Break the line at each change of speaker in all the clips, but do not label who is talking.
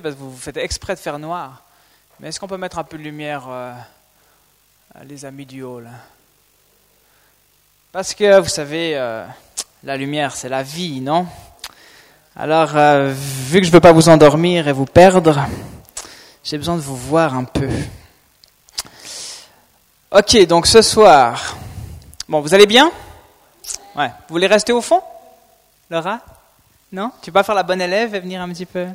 parce que vous faites exprès de faire noir. Mais est-ce qu'on peut mettre un peu de lumière, euh, les amis du haut là Parce que vous savez, euh, la lumière c'est la vie, non? Alors, euh, vu que je ne veux pas vous endormir et vous perdre, j'ai besoin de vous voir un peu. Ok, donc ce soir, bon, vous allez bien? Ouais. Vous voulez rester au fond? Laura? Non? Tu pas faire la bonne élève et venir un petit peu?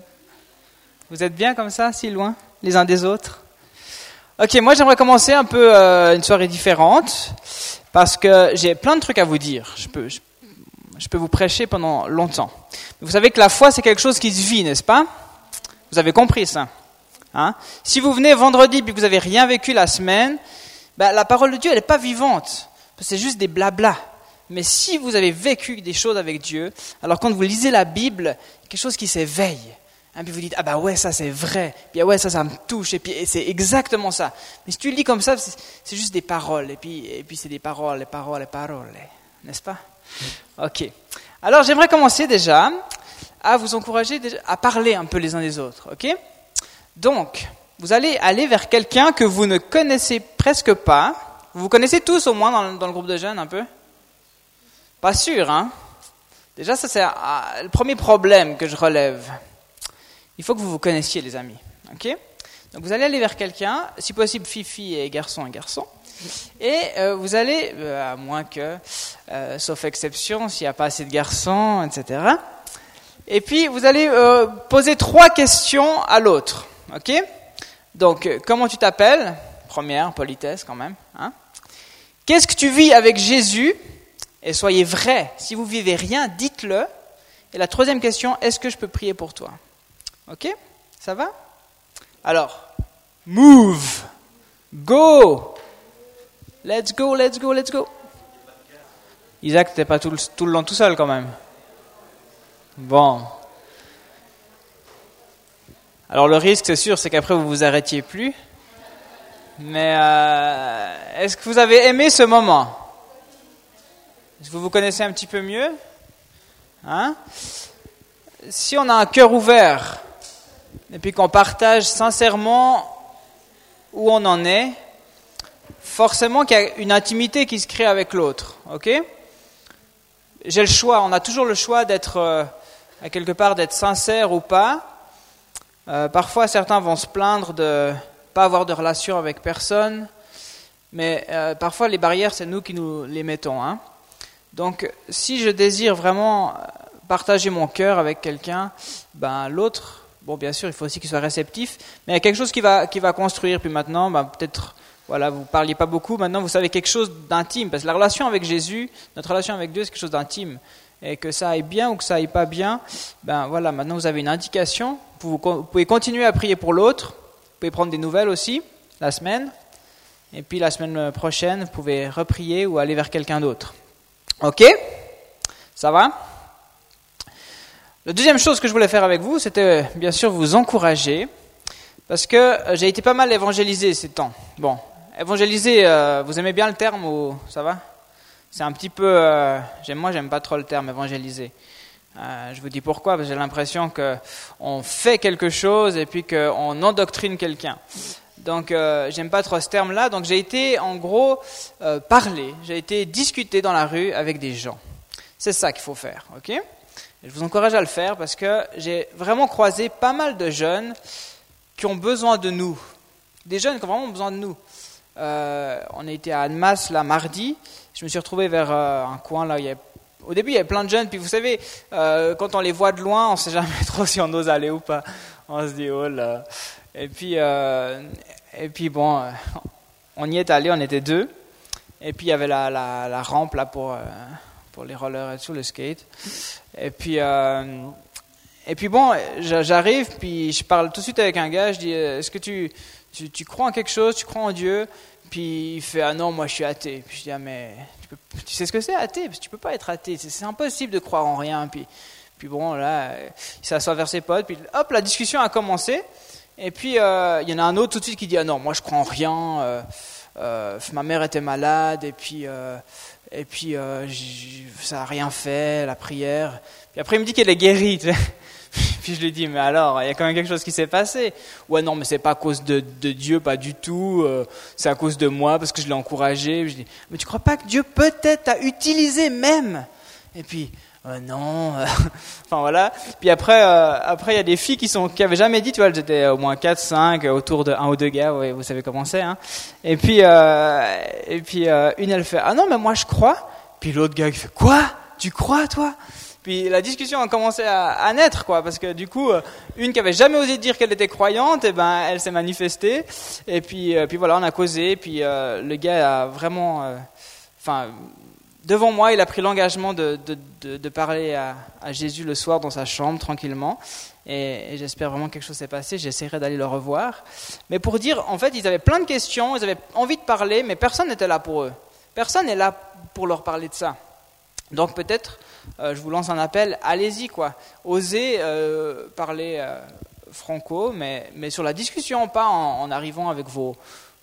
Vous êtes bien comme ça, si loin, les uns des autres? Ok, moi j'aimerais commencer un peu euh, une soirée différente parce que j'ai plein de trucs à vous dire. Je peux, je, peux vous prêcher pendant longtemps. Vous savez que la foi c'est quelque chose qui se vit, n'est-ce pas? Vous avez compris ça hein? Si vous venez vendredi et que vous n'avez rien vécu la semaine, ben, la parole de Dieu elle n'est pas vivante. C'est juste des blablas. Mais si vous avez vécu des choses avec Dieu, alors quand vous lisez la Bible, quelque chose qui s'éveille. Hein, puis vous dites, ah bah ouais, ça c'est vrai. Puis ah ouais, ça, ça me touche. Et puis c'est exactement ça. Mais si tu lis comme ça, c'est juste des paroles. Et puis, et puis c'est des paroles, les paroles, les paroles. N'est-ce pas? Ok. Alors j'aimerais commencer déjà à vous encourager à parler un peu les uns des autres. Ok? Donc, vous allez aller vers quelqu'un que vous ne connaissez presque pas. Vous vous connaissez tous au moins dans, dans le groupe de jeunes un peu? Pas sûr, hein? Déjà, ça c'est le premier problème que je relève. Il faut que vous vous connaissiez, les amis. Donc vous allez aller vers quelqu'un, si possible fifi et garçon et garçon, et euh, vous allez, euh, à moins que, euh, sauf exception, s'il n'y a pas assez de garçons, etc. Et puis vous allez poser trois questions à l'autre. Donc, comment tu t'appelles? Première, politesse quand même. Hein? Qu'est-ce que tu vis avec Jésus? Et soyez vrai. Si vous vivez rien, dites-le. Et la troisième question, est-ce que je peux prier pour toi? Ok? Ça va? Alors, move, go, let's go, let's go, let's go. Isaac, t'es pas tout le, tout le long tout seul quand même. Bon. Alors le risque, c'est sûr, c'est qu'après vous vous arrêtiez plus. Mais euh, est-ce que vous avez aimé ce moment? Est-ce que vous vous connaissez un petit peu mieux? Hein? Si on a un cœur ouvert et puis qu'on partage sincèrement où on en est, forcément qu'il y a une intimité qui se crée avec l'autre. Ok? J'ai le choix, on a toujours le choix d'être, euh, quelque part, d'être sincère ou pas. Euh, parfois, certains vont se plaindre de pas avoir de relation avec personne, mais euh, parfois les barrières, c'est nous qui nous les mettons. Hein donc, si je désire vraiment partager mon cœur avec quelqu'un, ben l'autre, bon, bien sûr, il faut aussi qu'il soit réceptif, mais il y a quelque chose qui va, qui va construire. Puis maintenant, ben, peut-être, voilà, vous parliez pas beaucoup, maintenant vous savez quelque chose d'intime, parce que la relation avec Jésus, notre relation avec Dieu, c'est quelque chose d'intime. Et que ça aille bien ou que ça aille pas bien, ben voilà, maintenant vous avez une indication. Vous, vous pouvez continuer à prier pour l'autre, vous pouvez prendre des nouvelles aussi la semaine, et puis la semaine prochaine, vous pouvez reprier ou aller vers quelqu'un d'autre. Ok? Ça va? La deuxième chose que je voulais faire avec vous, c'était bien sûr vous encourager, parce que euh, j'ai été pas mal évangélisé ces temps. Bon, évangéliser, euh, vous aimez bien le terme ou ça va? C'est un petit peu... Euh, moi, j'aime pas trop le terme évangéliser. je vous dis pourquoi, parce que j'ai l'impression qu'on fait quelque chose et puis qu'on endoctrine quelqu'un. Donc, euh, j'aime pas trop ce terme-là. Donc, j'ai été, en gros, euh, parler. J'ai été discuter dans la rue avec des gens. C'est ça qu'il faut faire, ok? Je vous encourage à le faire parce que j'ai vraiment croisé pas mal de jeunes qui ont besoin de nous. Des jeunes qui ont vraiment besoin de nous. Euh, on été à Annemasse, là, mardi. Je me suis retrouvé vers un coin, là, au début, il y avait plein de jeunes, puis vous savez, quand on les voit de loin, on ne sait jamais trop si on ose aller ou pas. On se dit, oh là. Et puis, et puis bon, euh, on y est allé, on était deux. Et puis il y avait la, la, rampe là pour, euh, pour les rollers et tout, le skate. Et puis, euh, et puis bon, j'arrive, puis je parle tout de suite avec un gars, je dis, est-ce que tu, tu, crois en quelque chose, tu crois en Dieu? Puis il fait, ah non, moi je suis athée. Puis je dis, ah mais tu, sais ce que c'est athée? Parce que tu peux pas être athée, c'est impossible de croire en rien. Puis, puis bon, là, il s'assoit vers ses potes, puis hop, la discussion a commencé. Et puis, euh, il y en a un autre tout de suite qui dit, ah non, moi je crois en rien, euh, euh, ma mère était malade, et puis, et puis ça n'a rien fait, la prière. Puis après, il me dit qu'elle est guérie. Puis je lui dis, mais alors, il y a quand même quelque chose qui s'est passé. Ouais, non, mais c'est pas à cause de, Dieu, pas du tout. Euh, c'est à cause de moi parce que je l'ai encouragé. Je dis, mais tu crois pas que Dieu peut-être t'a utilisé même? Et puis, euh, non. enfin voilà. Puis après, euh, après il y a des filles qui sont qui avaient jamais dit, tu vois, étaient au moins 4, 5 autour de un ou deux gars. Vous savez comment c'est. Hein. Et puis, et puis une elle fait, ah non, mais moi je crois. Puis l'autre gars qui fait, quoi? Tu crois toi? Puis la discussion a commencé à, naître, quoi, parce que du coup, euh, une qui avait jamais osé dire qu'elle était croyante, et eh ben, elle s'est manifestée. Et puis, euh, puis voilà, on a causé. Puis euh, le gars a vraiment, enfin, devant moi, il a pris l'engagement de, de, parler à, Jésus le soir dans sa chambre tranquillement. Et, j'espère vraiment que quelque chose s'est passé. J'essaierai d'aller le revoir. Mais pour dire, en fait, ils avaient plein de questions, ils avaient envie de parler, mais personne n'était là pour eux. Personne n'est là pour leur parler de ça. Donc peut-être euh, je vous lance un appel, allez-y quoi. Osez euh, parler euh, franco, mais, mais sur la discussion, pas en, arrivant avec vos,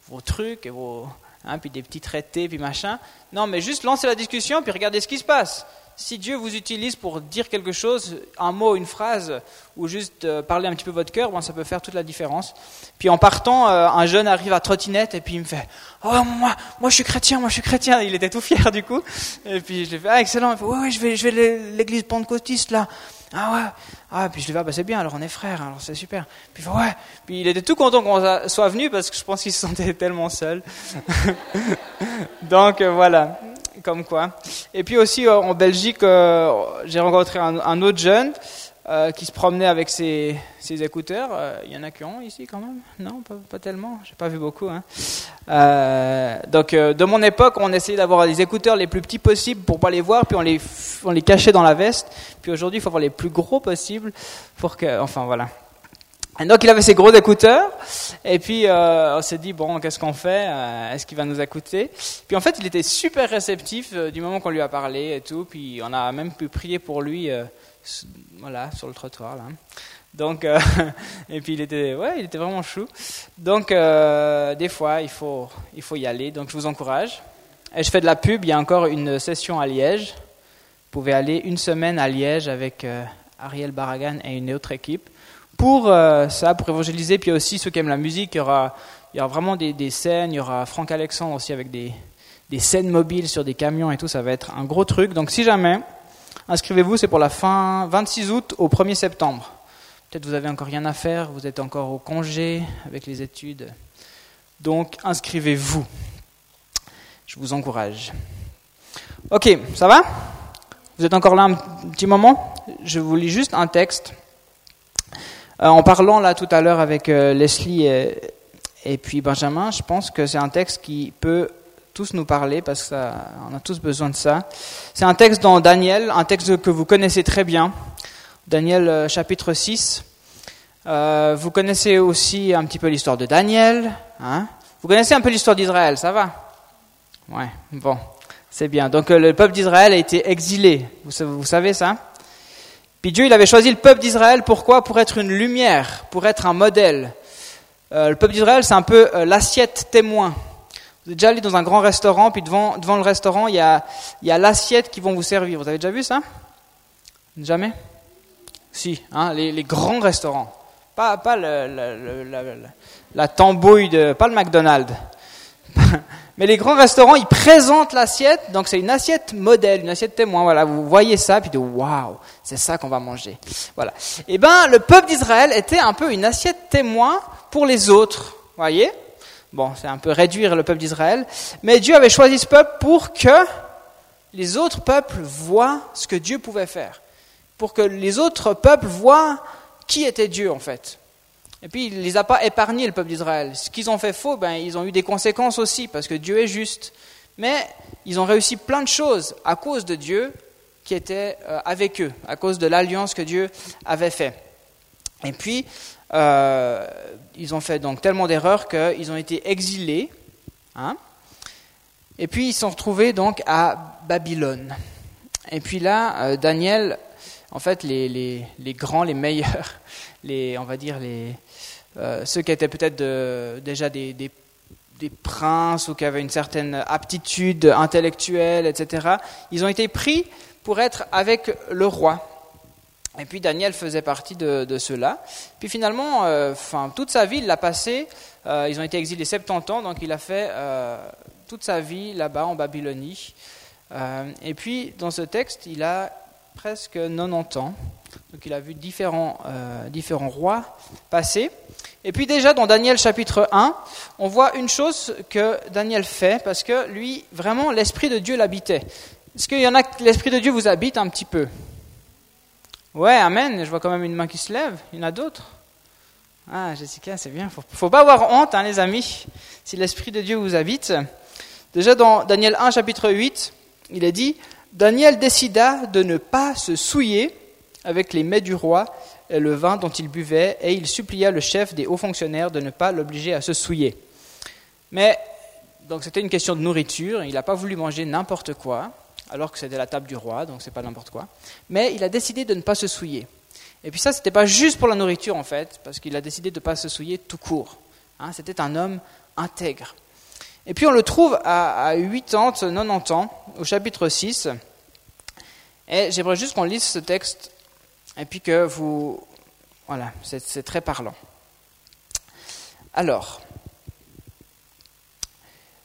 vos trucs et vos, hein, puis des petits traités, puis machin. Non, mais juste lancer la discussion, puis regardez ce qui se passe. Si Dieu vous utilise pour dire quelque chose, un mot, une phrase, ou juste parler un petit peu votre cœur, bon, ça peut faire toute la différence. Puis en partant, un jeune arrive à trottinette et puis il me fait Oh, moi, moi je suis chrétien, moi je suis chrétien. Il était tout fier du coup. Et puis je lui ai fait, ah, excellent. Il fait, ouais, ouais, je vais, je vais l'église pentecôtiste là. Ah ouais. Ah, puis je fait, ah, bah, c'est bien, alors on est frères, alors c'est super. Puis ouais. Puis il était tout content qu'on soit venu parce que je pense qu'il se sentait tellement seul. Donc euh, voilà, comme quoi. Et puis aussi euh, en Belgique, euh, j'ai rencontré un, autre jeune euh, qui se promenait avec ses, ses écouteurs. Euh, il y en a qui ont ici quand même Non, pas, pas tellement. J'ai pas vu beaucoup. Hein. Euh, donc, de mon époque, on essayait d'avoir les écouteurs les plus petits possibles pour pas les voir, puis on les, on les cachait dans la veste. Puis aujourd'hui, il faut avoir les plus gros possibles pour que. Enfin, voilà. Donc il avait ses gros écouteurs, et puis on s'est dit, bon, qu'est-ce qu'on fait? Est-ce qu'il va nous écouter? Puis en fait, il était super réceptif du moment qu'on lui a parlé et tout, puis on a même pu prier pour lui voilà, sur le trottoir là. Donc, euh, et puis il était, ouais, il était vraiment chou. Donc, euh, des fois, il faut, il faut y aller. Donc, je vous encourage. Et je fais de la pub. Il y a encore une session à Liège. Vous pouvez aller une semaine à Liège avec euh, Ariel Baragan et une autre équipe pour ça, pour évangéliser. Puis aussi ceux qui aiment la musique, il y aura, il y aura vraiment des, des scènes. Il y aura Franck Alexandre aussi avec des, des scènes mobiles sur des camions et tout. Ça va être un gros truc. Donc, si jamais Inscrivez-vous, c'est pour la fin 26 août au 1er septembre. Peut-être vous avez encore rien à faire, vous êtes encore au congé avec les études. Donc inscrivez-vous. Je vous encourage. Ok, ça va? Vous êtes encore là un petit moment? Je vous lis juste un texte. Euh, en parlant là tout à l'heure avec euh, Leslie et, et puis Benjamin, je pense que c'est un texte qui peut tous nous parler parce qu'on a tous besoin de ça. C'est un texte dans Daniel, un texte que vous connaissez très bien, Daniel euh, chapitre 6. Euh, vous connaissez aussi un petit peu l'histoire de Daniel. Hein vous connaissez un peu l'histoire d'Israël, ça va? Ouais, bon, c'est bien. Donc euh, le peuple d'Israël a été exilé, vous savez ça? Puis Dieu, il avait choisi le peuple d'Israël, pourquoi? Pour être une lumière, pour être un modèle. le peuple d'Israël, c'est un peu l'assiette témoin. Vous êtes déjà allé dans un grand restaurant, puis devant, devant le restaurant, il y a, l'assiette qui vont vous servir. Vous avez déjà vu ça? Jamais? Si, hein, les, grands restaurants. Pas, pas le, la, la tambouille de. Pas le McDonald's. Mais les grands restaurants, ils présentent l'assiette, donc c'est une assiette modèle, une assiette témoin. Voilà, vous voyez ça, puis de waouh, c'est ça qu'on va manger. Voilà. Eh ben, le peuple d'Israël était un peu une assiette témoin pour les autres. Voyez? Bon, c'est un peu réduire le peuple d'Israël, mais Dieu avait choisi ce peuple pour que les autres peuples voient ce que Dieu pouvait faire, pour que les autres peuples voient qui était Dieu en fait. Et puis il ne les a pas épargnés, le peuple d'Israël. Ce qu'ils ont fait faux, ben, ils ont eu des conséquences aussi, parce que Dieu est juste. Mais ils ont réussi plein de choses à cause de Dieu qui était euh, avec eux, à cause de l'alliance que Dieu avait faite. Et puis, euh, ils ont fait donc tellement d'erreurs qu'ils ont été exilés. Hein, et puis ils sont retrouvés donc à Babylone. Et puis là, euh, Daniel, en fait, les, les, grands, les meilleurs, les, on va dire les, euh, ceux qui étaient peut-être déjà des, des, princes ou qui avaient une certaine aptitude intellectuelle, etc., ils ont été pris pour être avec le roi. Et puis Daniel faisait partie de, de ceux-là. Puis finalement, euh, toute sa vie, il l'a passé. Euh, ils ont été exilés 70 ans, donc il a fait euh, toute sa vie là-bas en Babylonie. et puis dans ce texte, il a presque 90 ans. Donc il a vu différents, différents rois passer. Et puis déjà dans Daniel chapitre 1, on voit une chose que Daniel fait, parce que lui, vraiment, l'Esprit de Dieu l'habitait. Est-ce qu'il y en a que l'Esprit de Dieu vous habite un petit peu? Ouais, amen. Je vois quand même une main qui se lève. Il y en a d'autres. Ah, Jessica, c'est bien. Faut, pas avoir honte, hein, les amis, si l'Esprit de Dieu vous habite. Déjà dans Daniel 1, chapitre 8, il est dit Daniel décida de ne pas se souiller avec les mets du roi et le vin dont il buvait, et il supplia le chef des hauts fonctionnaires de ne pas l'obliger à se souiller. Mais, donc c'était une question de nourriture, il n'a pas voulu manger n'importe quoi alors que c'était la table du roi, donc c'est pas n'importe quoi. Mais il a décidé de ne pas se souiller. Et puis ça, c'était pas juste pour la nourriture en fait, parce qu'il a décidé de ne pas se souiller tout court. Hein, c'était un homme intègre. Et puis on le trouve à, à 80, 90 ans, au chapitre 6. Et j'aimerais juste qu'on lise ce texte, et puis que vous... Voilà, c'est très parlant. Alors,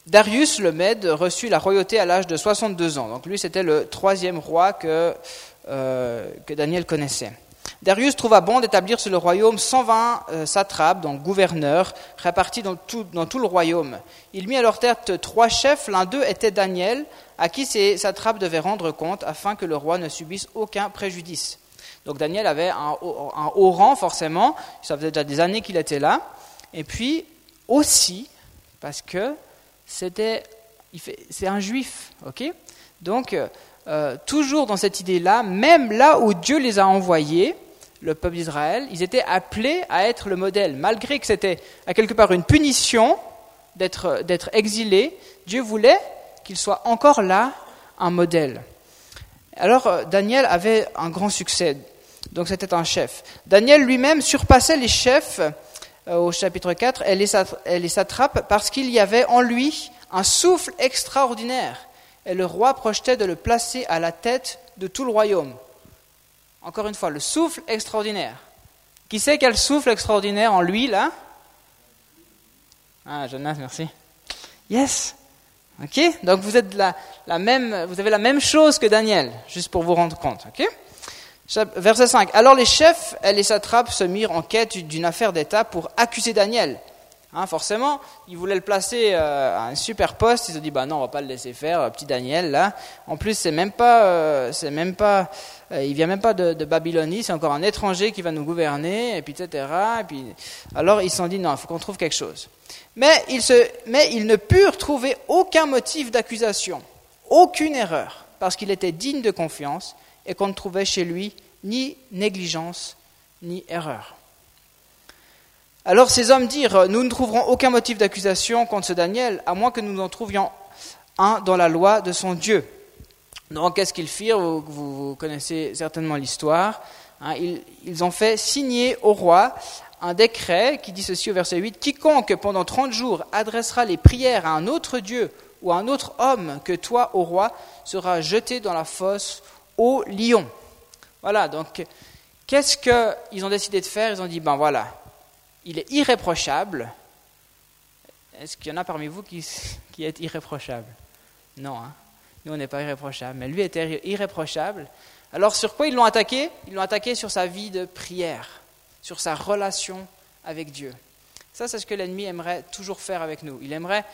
Darius le Mède reçut la royauté à l'âge de 62 ans. Donc lui, c'était le troisième roi que, euh, que Daniel connaissait. Darius trouva bon d'établir sur le royaume 120 euh, satrapes, donc gouverneurs, répartis dans tout, dans tout, le royaume. Il mit à leur tête trois chefs, l'un d'eux était Daniel, à qui ces satrapes devaient rendre compte afin que le roi ne subisse aucun préjudice. Donc Daniel avait un, un haut rang, forcément, ça faisait déjà des années qu'il était là, et puis aussi parce que c'était, c'est un juif, ok? Donc, euh, toujours dans cette idée-là, même là où Dieu les a envoyés, le peuple d'Israël, ils étaient appelés à être le modèle. Malgré que c'était à quelque part une punition d'être, d'être exilés, Dieu voulait qu'ils soient encore là, un modèle. Alors, euh, Daniel avait un grand succès, donc c'était un chef. Daniel lui-même surpassait les chefs euh, au chapitre 4, elle les s'attrape parce qu'il y avait en lui un souffle extraordinaire, et le roi projetait de le placer à la tête de tout le royaume. Encore une fois, le souffle extraordinaire. Qui sait quel souffle extraordinaire en lui, là? Ah, Jonas, merci. Yes Ok Donc vous, êtes la, la même, vous avez la même chose que Daniel, juste pour vous rendre compte. Ok? Verset 5. Alors les chefs et les satrapes se mirent en quête d'une affaire d'État pour accuser Daniel. Hein, forcément, ils voulaient le placer euh, à un super poste. Ils se dit, bah non, on va pas le laisser faire, euh, petit Daniel là. En plus, c'est même pas, euh, c'est même pas, il vient même pas de, de Babylonie. C'est encore un étranger qui va nous gouverner, et puis etc. Et puis, alors ils se sont dit, non, il faut qu'on trouve quelque chose. Mais ils se, mais ils ne purent trouver aucun motif d'accusation, aucune erreur, parce qu'il était digne de confiance et qu'on ne trouvait chez lui ni négligence ni erreur. Alors ces hommes dirent, nous ne trouverons aucun motif d'accusation contre ce Daniel, à moins que nous en trouvions un dans la loi de son Dieu. Donc qu'est-ce qu'ils firent? Vous, connaissez certainement l'histoire. Hein. ils, ils, ont fait signer au roi un décret qui dit ceci au verset 8, Quiconque pendant trente jours adressera les prières à un autre Dieu ou à un autre homme que toi, au roi, sera jeté dans la fosse au lion. Voilà, donc qu'est-ce qu'ils ont décidé de faire? Ils ont dit, ben voilà, il est irréprochable. Est-ce qu'il y en a parmi vous qui, qui est irréprochable? Non, hein nous on n'est pas irréprochable, mais lui était irréprochable. Alors sur quoi ils l'ont attaqué? Ils l'ont attaqué sur sa vie de prière, sur sa relation avec Dieu. Ça, c'est ce que l'ennemi aimerait toujours faire avec nous. Il aimerait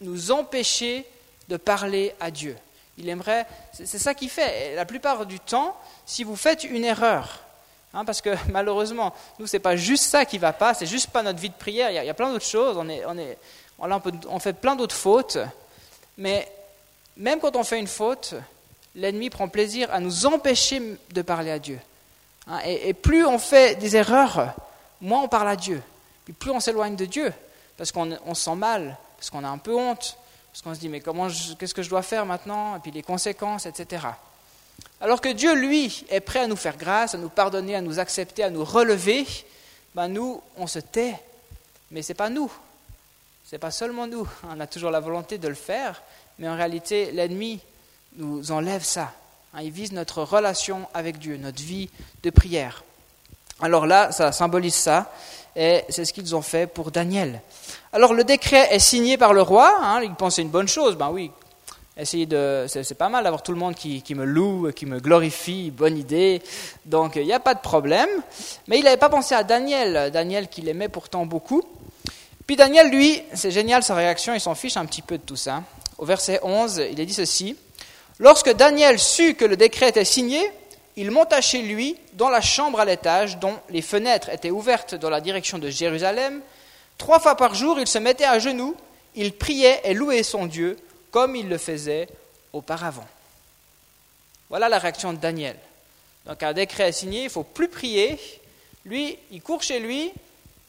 nous empêcher de parler à Dieu. Il aimerait, c'est ça qu'il fait. Et la plupart du temps, si vous faites une erreur, hein, parce que malheureusement, nous, c'est pas juste ça qui va pas, c'est juste pas notre vie de prière. Il y a, plein d'autres choses. On est, on est, fait plein d'autres fautes, mais même quand on fait une faute, l'ennemi prend plaisir à nous empêcher de parler à Dieu. Hein, et, plus on fait des erreurs, moins on parle à Dieu. Puis plus on s'éloigne de Dieu, parce qu'on on se sent mal, parce qu'on a un peu honte, parce qu'on se dit, mais comment, qu'est-ce que je dois faire maintenant Et puis les conséquences, etc. Alors que Dieu, lui, est prêt à nous faire grâce, à nous pardonner, à nous accepter, à nous relever, ben nous, on se tait. Mais ce n'est pas nous. Ce n'est pas seulement nous. On a toujours la volonté de le faire, mais en réalité, l'ennemi nous enlève ça. Hein, il vise notre relation avec Dieu, notre vie de prière. Alors là, ça symbolise ça, et c'est ce qu'ils ont fait pour Daniel. Alors le décret est signé par le roi, hein, il pensait une bonne chose, ben oui, essayer de, c'est pas mal d'avoir tout le monde qui, qui, me loue, qui me glorifie, bonne idée, donc il n'y a pas de problème. Mais il n'avait pas pensé à Daniel, Daniel qu'il aimait pourtant beaucoup. Puis Daniel, lui, c'est génial sa réaction, il s'en fiche un petit peu de tout ça. Au verset 11, il a dit ceci. Lorsque Daniel sut que le décret était signé, il monta chez lui dans la chambre à l'étage dont les fenêtres étaient ouvertes dans la direction de Jérusalem. Trois fois par jour, il se mettait à genoux, il priait et louait son Dieu comme il le faisait auparavant. Voilà la réaction de Daniel. Donc un décret est signé, il ne faut plus prier. Lui, il court chez lui,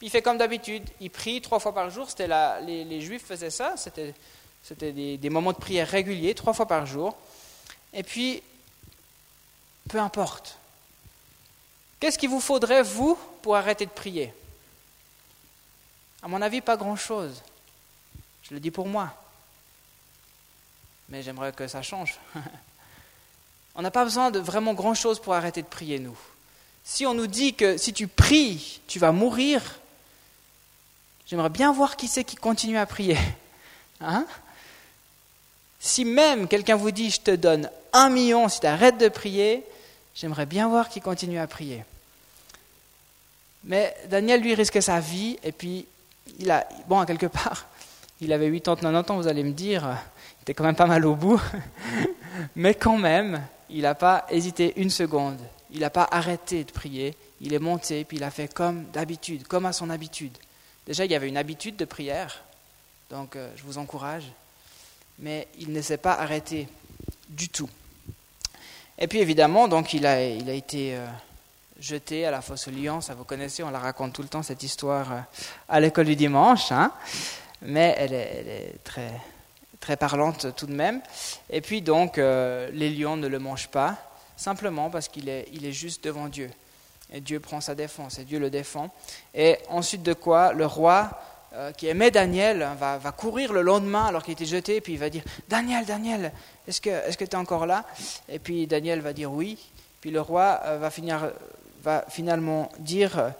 il fait comme d'habitude, il prie trois fois par jour. C'était les, les, Juifs faisaient ça, c'était, des, des moments de prière réguliers, trois fois par jour. Et puis, peu importe. Qu'est-ce qu'il vous faudrait, vous, pour arrêter de prier? À mon avis, pas grand-chose. Je le dis pour moi. Mais j'aimerais que ça change. on n'a pas besoin de vraiment grand-chose pour arrêter de prier, nous. Si on nous dit que si tu pries, tu vas mourir, j'aimerais bien voir qui c'est qui continue à prier. Hein? Si même quelqu'un vous dit je te donne un million si tu arrêtes de prier, J'aimerais bien voir qu'il continue à prier. Mais Daniel, lui, risquait sa vie, et puis, il a, bon, à quelque part, il avait 80, 90 ans, vous allez me dire, il était quand même pas mal au bout, mais quand même, il n'a pas hésité une seconde, il n'a pas arrêté de prier, il est monté, puis il a fait comme d'habitude, comme à son habitude. Déjà, il y avait une habitude de prière, donc euh, je vous encourage, mais il ne s'est pas arrêté du tout. Et puis évidemment, donc il a, été euh, jeté à la fosse au lion, ça vous connaissez, on la raconte tout le temps cette histoire euh, à l'école du dimanche, hein. mais elle est, très, parlante tout de même. Et puis donc, euh, les lions ne le mangent pas, simplement parce qu'il est, est juste devant Dieu. Et Dieu prend sa défense, et Dieu le défend. Et ensuite de quoi, le roi euh, qui aimait Daniel va, va, courir le lendemain alors qu'il était jeté, puis il va dire Daniel, Daniel, est-ce que tu es encore là? Et puis Daniel va dire oui. Puis le roi euh, va, finir, va finalement dire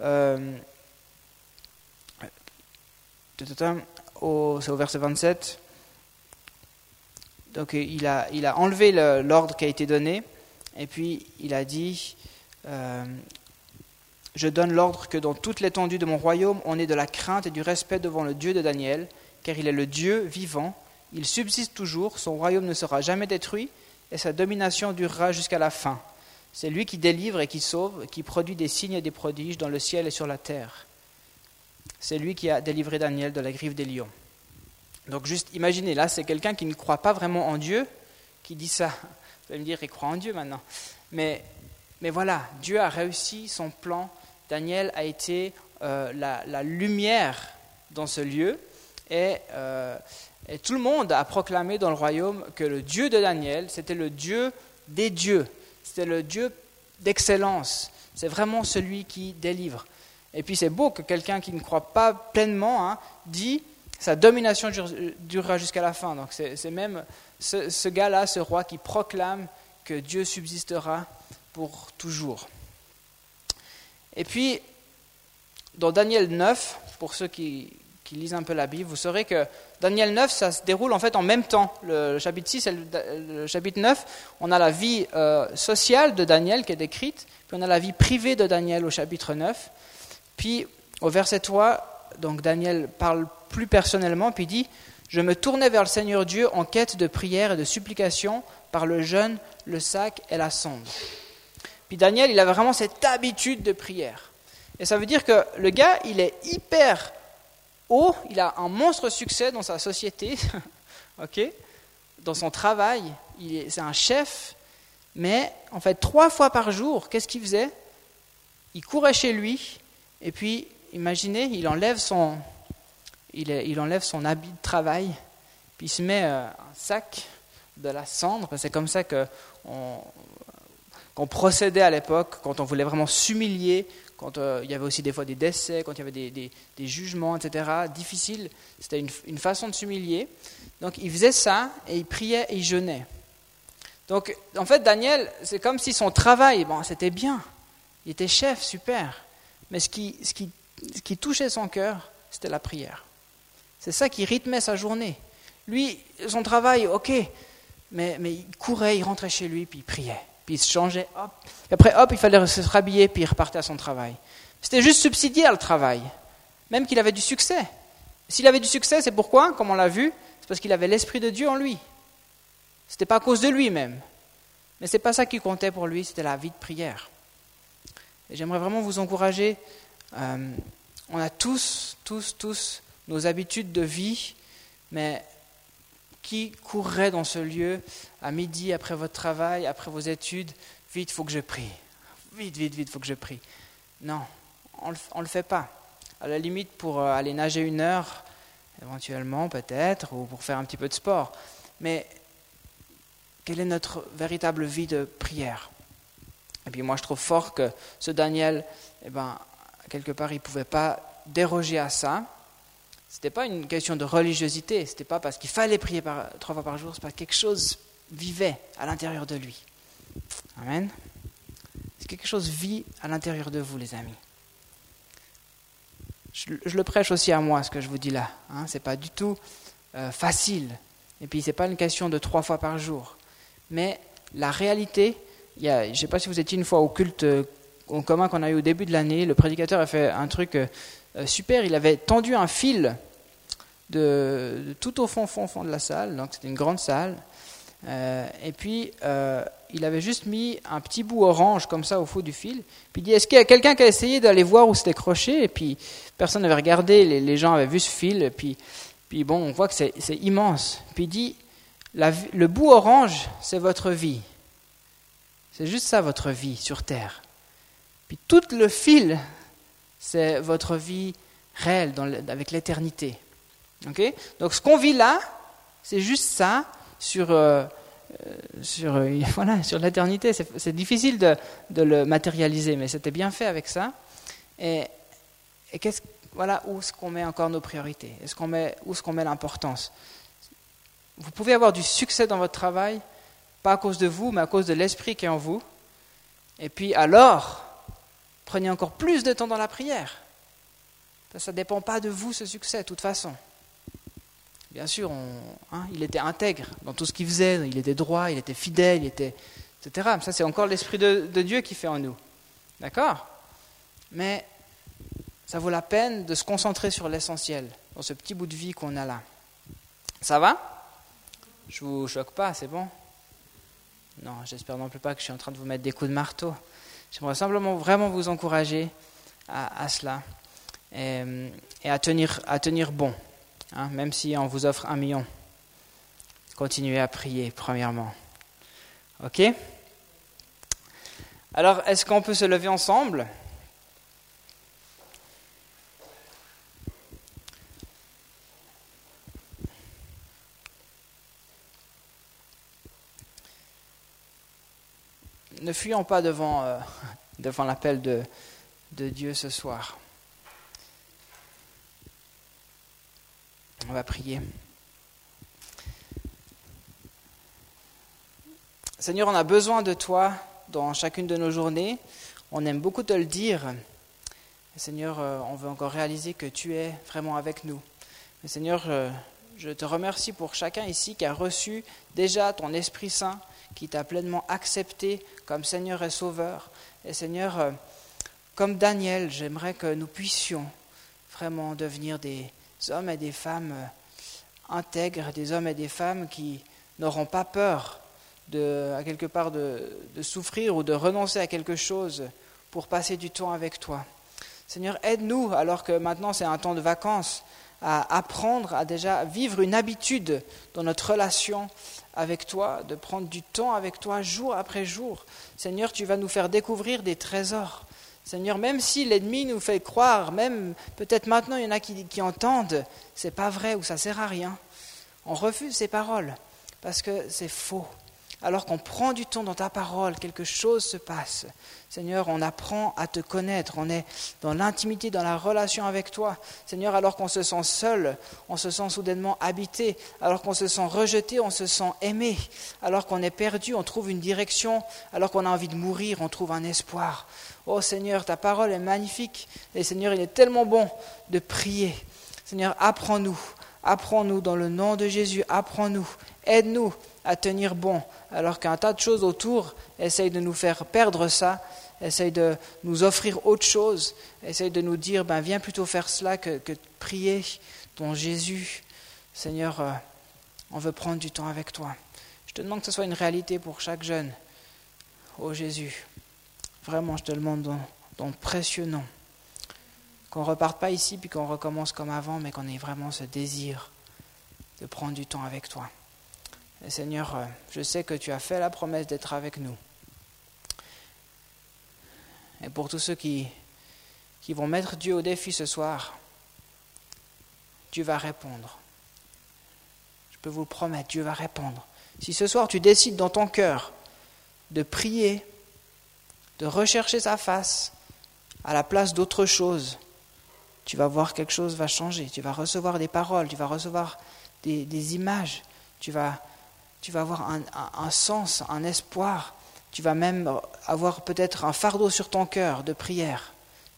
euh, c'est au verset 27. Donc il a, il a enlevé l'ordre qui a été donné, et puis il a dit je donne l'ordre que dans toute l'étendue de mon royaume, on ait de la crainte et du respect devant le Dieu de Daniel, car il est le Dieu vivant, il subsiste toujours, son royaume ne sera jamais détruit, et sa domination durera jusqu'à la fin. C'est lui qui délivre et qui sauve, qui produit des signes et des prodiges dans le ciel et sur la terre. C'est lui qui a délivré Daniel de la griffe des lions. Donc juste imaginez, là c'est quelqu'un qui ne croit pas vraiment en Dieu qui dit ça. Vous allez me dire, il croit en Dieu maintenant. Mais, mais voilà, Dieu a réussi son plan Daniel a été euh, la, lumière dans ce lieu euh, et, tout le monde a proclamé dans le royaume que le Dieu de Daniel, c'était le Dieu des dieux, c'était le Dieu d'excellence, c'est vraiment celui qui délivre. Et puis c'est beau que quelqu'un qui ne croit pas pleinement hein, dit sa domination durera jusqu'à la fin. Donc c'est même ce, ce gars-là, ce roi qui proclame que Dieu subsistera pour toujours. Et puis, dans Daniel 9, pour ceux qui, lisent un peu la Bible, vous saurez que Daniel 9, ça se déroule en fait en même temps. Le, chapitre 6 et le, chapitre 9, on a la vie euh, sociale de Daniel qui est décrite, puis on a la vie privée de Daniel au chapitre 9. Puis au verset 3, donc Daniel parle plus personnellement, puis dit Je me tournais vers le Seigneur Dieu en quête de prière et de supplication par le jeûne, le sac et la sonde. Puis Daniel, il avait vraiment cette habitude de prière. Et ça veut dire que le gars, il est hyper haut, il a un monstre succès dans sa société, ok, dans son travail, c'est un chef, mais en fait, trois fois par jour, qu'est-ce qu'il faisait? Il courait chez lui, et puis, imaginez, il enlève son, il, il enlève son habit de travail, puis il se met euh, un sac de la cendre, c'est comme ça que on, qu'on procédait à l'époque, quand on voulait vraiment s'humilier, quand euh, il y avait aussi des fois des décès, quand il y avait des, jugements, etc., difficiles. C'était une, façon de s'humilier. Donc il faisait ça et il priait et il jeûnait. Donc, en fait, Daniel, c'est comme si son travail, bon, c'était bien. Il était chef, super. Mais ce qui touchait son cœur, c'était la prière. C'est ça qui rythmait sa journée. Lui, son travail, ok, mais, mais il courait, il rentrait chez lui, puis il priait, puis il se changeait, hop. Et après, hop, il fallait se rhabiller, puis il repartait à son travail. C'était juste subsidiaire le travail, même qu'il avait du succès. S'il avait du succès, c'est pourquoi, comme on l'a vu, c'est parce qu'il avait l'Esprit de Dieu en lui. Ce n'était pas à cause de lui-même. Mais ce n'est pas ça qui comptait pour lui, c'était la vie de prière. Et j'aimerais vraiment vous encourager. Euh, on a tous, tous, tous nos habitudes de vie, mais qui courrait dans ce lieu à midi, après votre travail, après vos études? Vite, faut que je prie. Vite, vite, vite, faut que je prie. Non, on ne le fait pas. À la limite, pour euh, aller nager une heure, éventuellement, peut-être, ou pour faire un petit peu de sport. Mais quelle est notre véritable vie de prière? Et puis moi, je trouve fort que ce Daniel, eh ben, quelque part, il ne pouvait pas déroger à ça. Ce n'était pas une question de religiosité, ce n'était pas parce qu'il fallait prier trois fois par jour, c'est parce que quelque chose vivait à l'intérieur de lui. Amen. C'est quelque chose vit à l'intérieur de vous, les amis? Je, le prêche aussi à moi, ce que je vous dis là. Hein. Ce n'est pas du tout euh, facile. Et puis, ce n'est pas une question de trois fois par jour. Mais la réalité, je ne sais pas si vous étiez une fois au culte euh, en commun qu'on a eu au début de l'année, le prédicateur a fait un truc euh, super, il avait tendu un fil de, tout au fond, fond, fond de la salle, donc c'était une grande salle, euh, et puis il avait juste mis un petit bout orange comme ça au fond du fil, puis il dit, est-ce qu'il y a quelqu'un qui a essayé d'aller voir où c'était croché? Et puis personne n'avait regardé, les, gens avaient vu ce fil, et puis, puis bon, on voit que c'est immense. Puis il dit, le bout orange, c'est votre vie. C'est juste ça, votre vie sur Terre. Puis tout le fil, c'est votre vie réelle avec l'éternité. Donc ce qu'on vit là, c'est juste ça sur, euh, euh, sur, euh, voilà, sur l'éternité. C'est difficile de, le matérialiser, mais c'était bien fait avec ça. Et, et voilà où est-ce qu'on met encore nos priorités? Est-ce met, Où est-ce qu'on met l'importance? Vous pouvez avoir du succès dans votre travail, pas à cause de vous, mais à cause de l'esprit qui est en vous. Et puis alors, prenez encore plus de temps dans la prière. Ça ne dépend pas de vous, ce succès, de toute façon. Bien sûr, hein, il était intègre dans tout ce qu'il faisait, il était droit, il était fidèle, il était, etc. Ça, c'est encore l'Esprit de, Dieu qui fait en nous. D'accord? Mais ça vaut la peine de se concentrer sur l'essentiel, dans ce petit bout de vie qu'on a là. Ça va? Je vous choque pas, c'est bon? Non, j'espère non plus pas que je suis en train de vous mettre des coups de marteau. J'aimerais simplement vraiment vous encourager à, cela et, à tenir bon, hein, même si on vous offre un million. Continuez à prier, premièrement. OK? Alors, est-ce qu'on peut se lever ensemble? Ne fuyons pas devant, euh, devant l'appel de, de Dieu ce soir. On va prier. Seigneur, on a besoin de toi dans chacune de nos journées. On aime beaucoup te le dire. Seigneur, euh, on veut encore réaliser que tu es vraiment avec nous. Seigneur, euh, je te remercie pour chacun ici qui a reçu déjà ton Esprit Saint qui t'a pleinement accepté comme Seigneur et Sauveur. Et Seigneur, euh, comme Daniel, j'aimerais que nous puissions vraiment devenir des hommes et des femmes euh, intègres, des hommes et des femmes qui n'auront pas peur à quelque part de, de souffrir ou de renoncer à quelque chose pour passer du temps avec toi. Seigneur, aide-nous, alors que maintenant c'est un temps de vacances, à apprendre à déjà vivre une habitude dans notre relation avec toi, de prendre du temps avec toi jour après jour. Seigneur, tu vas nous faire découvrir des trésors. Seigneur, même si l'ennemi nous fait croire, même peut-être maintenant il y en a qui, qui entendent, c'est pas vrai ou ça sert à rien. On refuse ces paroles parce que c'est faux. alors qu'on prend du temps dans ta parole, quelque chose se passe. Seigneur, on apprend à te connaître, on est dans l'intimité, dans la relation avec toi. Seigneur, alors qu'on se sent seul, on se sent soudainement habité, alors qu'on se sent rejeté, on se sent aimé, alors qu'on est perdu, on trouve une direction, alors qu'on a envie de mourir, on trouve un espoir. Oh Seigneur, ta parole est magnifique, et Seigneur, il est tellement bon de prier. Seigneur, apprends-nous, apprends-nous dans le nom de Jésus, apprends-nous, aide-nous à tenir bon, alors qu'un tas de choses autour essayent de nous faire perdre ça, essayent de nous offrir autre chose, essayent de nous dire, ben viens plutôt faire cela que, que prier ton Jésus. Seigneur, euh, on veut prendre du temps avec toi. Je te demande que ce soit une réalité pour chaque jeune. Oh Jésus, vraiment, je te demande dans ton précieux nom. Qu'on reparte pas ici puis qu'on recommence comme avant, mais qu'on ait vraiment ce désir de prendre du temps avec toi. Et Seigneur, euh, je sais que tu as fait la promesse d'être avec nous. Et pour tous ceux qui, qui vont mettre Dieu au défi ce soir, Dieu va répondre. Je peux vous le promettre, Dieu va répondre. Si ce soir tu décides dans ton cœur de prier, de rechercher sa face à la place d'autre chose, tu vas voir quelque chose va changer, tu vas recevoir des paroles, tu vas recevoir des, images, tu vas, avoir un, un, sens, un espoir, tu vas même avoir peut-être un fardeau sur ton cœur de prière.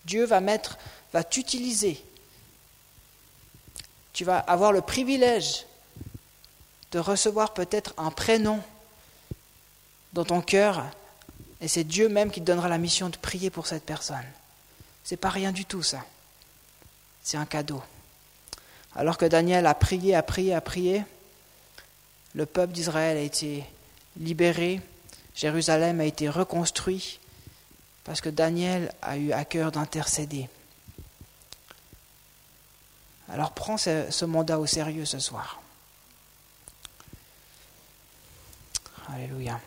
Dieu va mettre, va t'utiliser. Tu vas avoir le privilège de recevoir peut-être un prénom dans ton cœur, et c'est Dieu même qui te donnera la mission de prier pour cette personne. C'est pas rien du tout ça. C'est un cadeau. Alors que Daniel a prié, a prié, a prié, le peuple d'Israël a été libéré, Jérusalem a été reconstruit, parce que Daniel a eu à cœur d'intercéder. Alors prends ce, ce, mandat au sérieux ce soir. Alléluia.